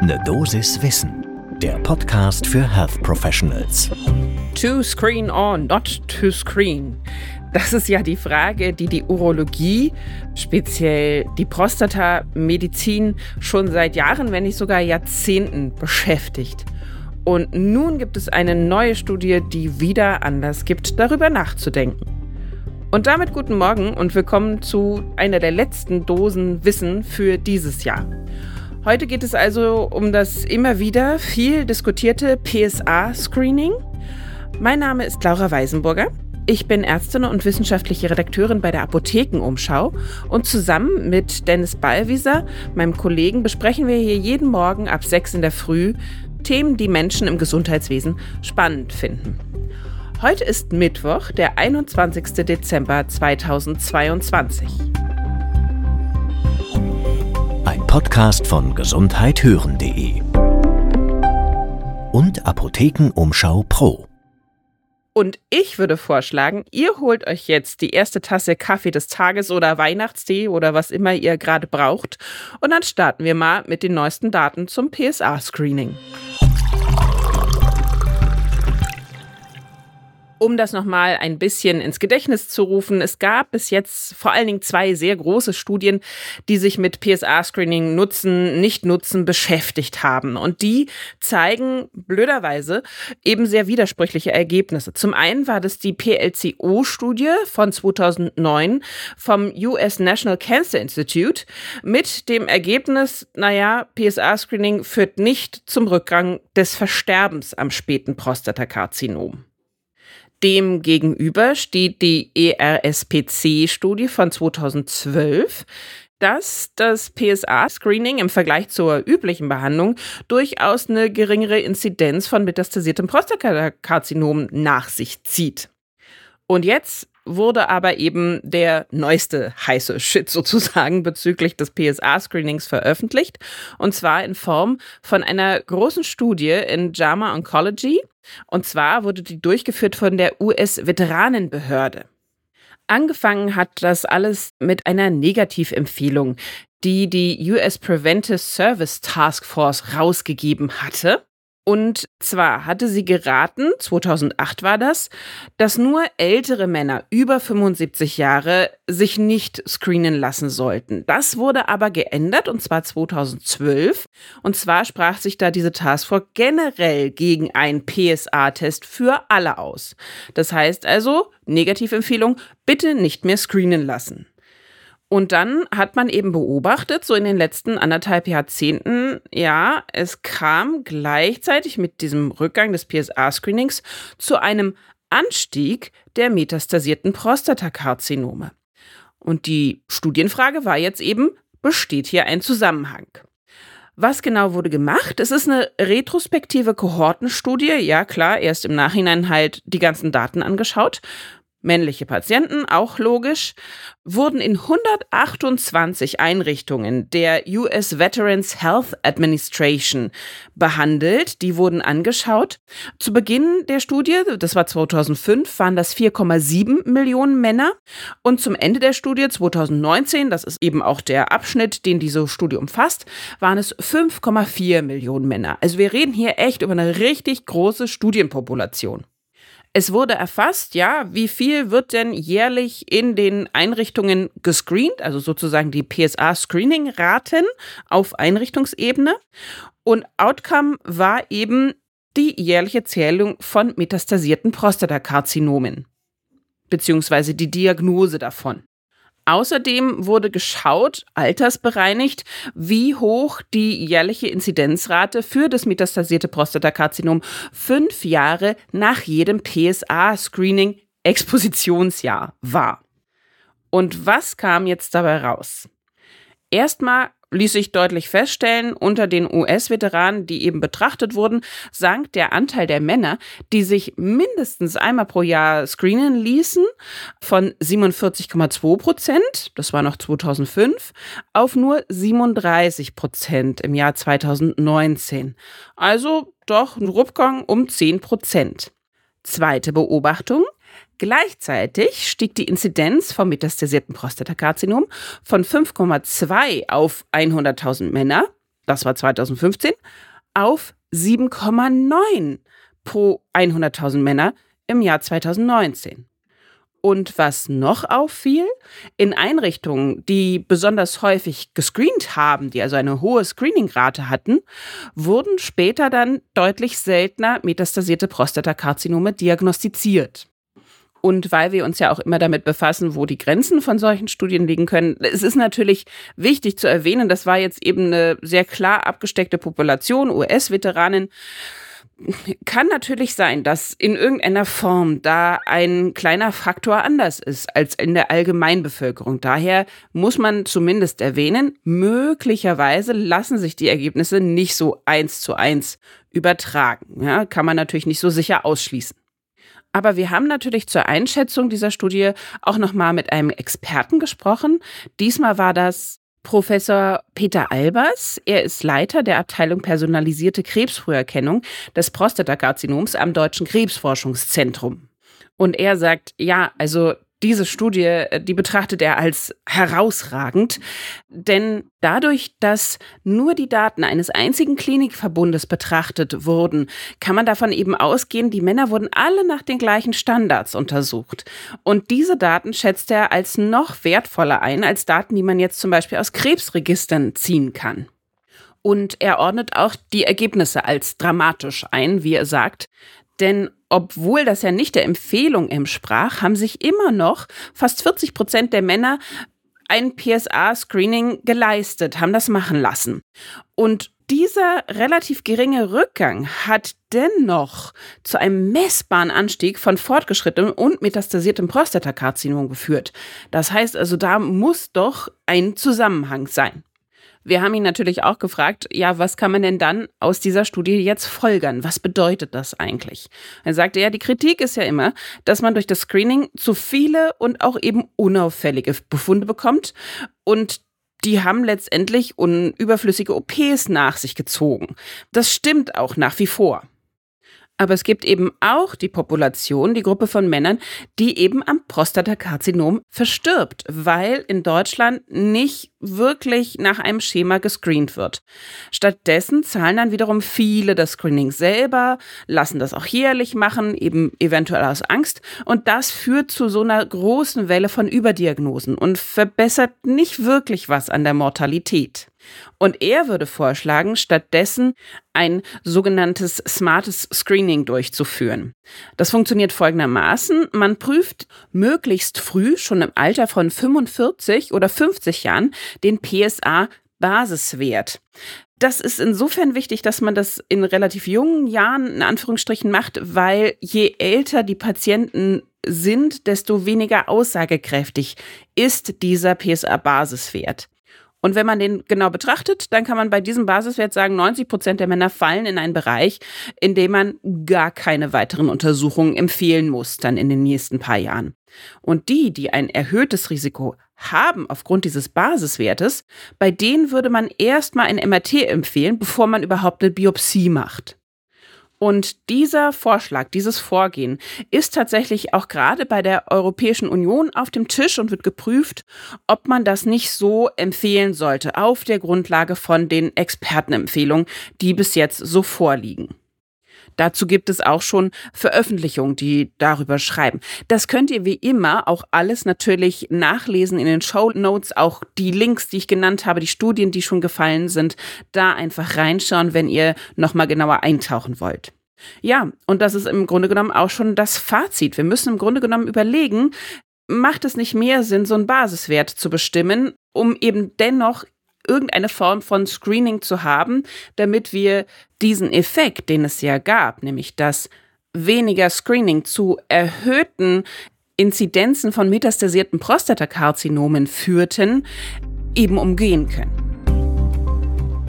Ne Dosis Wissen, der Podcast für Health Professionals. To screen or not to screen? Das ist ja die Frage, die die Urologie, speziell die Prostatamedizin, schon seit Jahren, wenn nicht sogar Jahrzehnten beschäftigt. Und nun gibt es eine neue Studie, die wieder Anlass gibt, darüber nachzudenken. Und damit guten Morgen und willkommen zu einer der letzten Dosen Wissen für dieses Jahr. Heute geht es also um das immer wieder viel diskutierte PSA-Screening. Mein Name ist Laura Weisenburger. Ich bin Ärztin und wissenschaftliche Redakteurin bei der Apothekenumschau und zusammen mit Dennis Ballwieser, meinem Kollegen, besprechen wir hier jeden Morgen ab 6 in der Früh Themen, die Menschen im Gesundheitswesen spannend finden. Heute ist Mittwoch, der 21. Dezember 2022. Podcast von gesundheithören.de und Apothekenumschau Pro. Und ich würde vorschlagen, ihr holt euch jetzt die erste Tasse Kaffee des Tages oder Weihnachtstee oder was immer ihr gerade braucht. Und dann starten wir mal mit den neuesten Daten zum PSA-Screening. Um das nochmal ein bisschen ins Gedächtnis zu rufen, es gab bis jetzt vor allen Dingen zwei sehr große Studien, die sich mit PSA-Screening Nutzen, Nicht-Nutzen beschäftigt haben. Und die zeigen blöderweise eben sehr widersprüchliche Ergebnisse. Zum einen war das die PLCO-Studie von 2009 vom US National Cancer Institute mit dem Ergebnis, naja, PSA-Screening führt nicht zum Rückgang des Versterbens am späten Prostatakarzinom. Demgegenüber steht die ERSPC-Studie von 2012, dass das PSA-Screening im Vergleich zur üblichen Behandlung durchaus eine geringere Inzidenz von metastasiertem Prostatakarzinom nach sich zieht. Und jetzt wurde aber eben der neueste heiße Shit sozusagen bezüglich des PSA-Screenings veröffentlicht. Und zwar in Form von einer großen Studie in JAMA Oncology. Und zwar wurde die durchgeführt von der US-Veteranenbehörde. Angefangen hat das alles mit einer Negativempfehlung, die die US Preventive Service Task Force rausgegeben hatte. Und zwar hatte sie geraten, 2008 war das, dass nur ältere Männer über 75 Jahre sich nicht screenen lassen sollten. Das wurde aber geändert und zwar 2012. Und zwar sprach sich da diese Taskforce generell gegen einen PSA-Test für alle aus. Das heißt also, Negativempfehlung, bitte nicht mehr screenen lassen. Und dann hat man eben beobachtet, so in den letzten anderthalb Jahrzehnten, ja, es kam gleichzeitig mit diesem Rückgang des PSA-Screenings zu einem Anstieg der metastasierten Prostatakarzinome. Und die Studienfrage war jetzt eben, besteht hier ein Zusammenhang? Was genau wurde gemacht? Es ist eine retrospektive Kohortenstudie. Ja, klar, erst im Nachhinein halt die ganzen Daten angeschaut männliche Patienten, auch logisch, wurden in 128 Einrichtungen der US Veterans Health Administration behandelt. Die wurden angeschaut. Zu Beginn der Studie, das war 2005, waren das 4,7 Millionen Männer. Und zum Ende der Studie 2019, das ist eben auch der Abschnitt, den diese Studie umfasst, waren es 5,4 Millionen Männer. Also wir reden hier echt über eine richtig große Studienpopulation. Es wurde erfasst, ja, wie viel wird denn jährlich in den Einrichtungen gescreent, also sozusagen die PSA-Screening-Raten auf Einrichtungsebene. Und Outcome war eben die jährliche Zählung von metastasierten Prostatakarzinomen, beziehungsweise die Diagnose davon. Außerdem wurde geschaut, altersbereinigt, wie hoch die jährliche Inzidenzrate für das metastasierte Prostatakarzinom fünf Jahre nach jedem PSA-Screening Expositionsjahr war. Und was kam jetzt dabei raus? Erstmal ließ sich deutlich feststellen, unter den US-Veteranen, die eben betrachtet wurden, sank der Anteil der Männer, die sich mindestens einmal pro Jahr screenen ließen, von 47,2 Prozent, das war noch 2005, auf nur 37 Prozent im Jahr 2019. Also doch ein Rückgang um 10 Prozent. Zweite Beobachtung. Gleichzeitig stieg die Inzidenz vom metastasierten Prostatakarzinom von 5,2 auf 100.000 Männer das war 2015, auf 7,9 pro 100.000 Männer im Jahr 2019. Und was noch auffiel, in Einrichtungen, die besonders häufig gescreent haben, die also eine hohe Screeningrate hatten, wurden später dann deutlich seltener metastasierte Prostatakarzinome diagnostiziert. Und weil wir uns ja auch immer damit befassen, wo die Grenzen von solchen Studien liegen können, es ist natürlich wichtig zu erwähnen, das war jetzt eben eine sehr klar abgesteckte Population, US-Veteranen. Kann natürlich sein, dass in irgendeiner Form da ein kleiner Faktor anders ist als in der Allgemeinbevölkerung. Daher muss man zumindest erwähnen, möglicherweise lassen sich die Ergebnisse nicht so eins zu eins übertragen. Ja, kann man natürlich nicht so sicher ausschließen. Aber wir haben natürlich zur Einschätzung dieser Studie auch nochmal mit einem Experten gesprochen. Diesmal war das Professor Peter Albers. Er ist Leiter der Abteilung Personalisierte Krebsfrüherkennung des Prostatakarzinoms am Deutschen Krebsforschungszentrum. Und er sagt, ja, also diese Studie, äh, die betrachtet er als herausragend, denn dadurch, dass nur die Daten eines einzigen Klinikverbundes betrachtet wurden, kann man davon eben ausgehen, die Männer wurden alle nach den gleichen Standards untersucht. Und diese Daten schätzt er als noch wertvoller ein als Daten, die man jetzt zum Beispiel aus Krebsregistern ziehen kann. Und er ordnet auch die Ergebnisse als dramatisch ein, wie er sagt. Denn obwohl das ja nicht der Empfehlung entsprach, haben sich immer noch fast 40 Prozent der Männer ein PSA-Screening geleistet, haben das machen lassen. Und dieser relativ geringe Rückgang hat dennoch zu einem messbaren Anstieg von fortgeschrittenem und metastasiertem Prostatakarzinom geführt. Das heißt also, da muss doch ein Zusammenhang sein. Wir haben ihn natürlich auch gefragt, ja, was kann man denn dann aus dieser Studie jetzt folgern? Was bedeutet das eigentlich? Er sagte, ja, die Kritik ist ja immer, dass man durch das Screening zu viele und auch eben unauffällige Befunde bekommt und die haben letztendlich überflüssige OPs nach sich gezogen. Das stimmt auch nach wie vor. Aber es gibt eben auch die Population, die Gruppe von Männern, die eben am Prostatakarzinom verstirbt, weil in Deutschland nicht wirklich nach einem Schema gescreent wird. Stattdessen zahlen dann wiederum viele das Screening selber, lassen das auch jährlich machen, eben eventuell aus Angst. Und das führt zu so einer großen Welle von Überdiagnosen und verbessert nicht wirklich was an der Mortalität. Und er würde vorschlagen, stattdessen ein sogenanntes smartes Screening durchzuführen. Das funktioniert folgendermaßen. Man prüft möglichst früh, schon im Alter von 45 oder 50 Jahren, den PSA Basiswert. Das ist insofern wichtig, dass man das in relativ jungen Jahren in Anführungsstrichen macht, weil je älter die Patienten sind, desto weniger aussagekräftig ist dieser PSA-Basiswert. Und wenn man den genau betrachtet, dann kann man bei diesem Basiswert sagen, 90 Prozent der Männer fallen in einen Bereich, in dem man gar keine weiteren Untersuchungen empfehlen muss, dann in den nächsten paar Jahren. Und die, die ein erhöhtes Risiko haben aufgrund dieses Basiswertes, bei denen würde man erstmal ein MRT empfehlen, bevor man überhaupt eine Biopsie macht. Und dieser Vorschlag, dieses Vorgehen ist tatsächlich auch gerade bei der Europäischen Union auf dem Tisch und wird geprüft, ob man das nicht so empfehlen sollte, auf der Grundlage von den Expertenempfehlungen, die bis jetzt so vorliegen. Dazu gibt es auch schon Veröffentlichungen, die darüber schreiben. Das könnt ihr wie immer auch alles natürlich nachlesen in den Show Notes, auch die Links, die ich genannt habe, die Studien, die schon gefallen sind, da einfach reinschauen, wenn ihr nochmal genauer eintauchen wollt. Ja, und das ist im Grunde genommen auch schon das Fazit. Wir müssen im Grunde genommen überlegen, macht es nicht mehr Sinn, so einen Basiswert zu bestimmen, um eben dennoch irgendeine Form von Screening zu haben, damit wir diesen Effekt, den es ja gab, nämlich dass weniger Screening zu erhöhten Inzidenzen von metastasierten Prostatakarzinomen führten, eben umgehen können.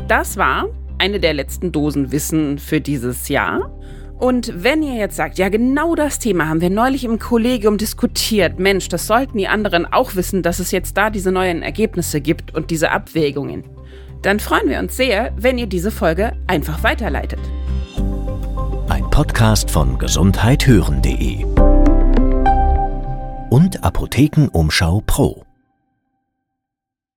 Das war eine der letzten Dosen Wissen für dieses Jahr. Und wenn ihr jetzt sagt, ja, genau das Thema haben wir neulich im Kollegium diskutiert, Mensch, das sollten die anderen auch wissen, dass es jetzt da diese neuen Ergebnisse gibt und diese Abwägungen, dann freuen wir uns sehr, wenn ihr diese Folge einfach weiterleitet. Ein Podcast von gesundheithören.de und Apothekenumschau Pro.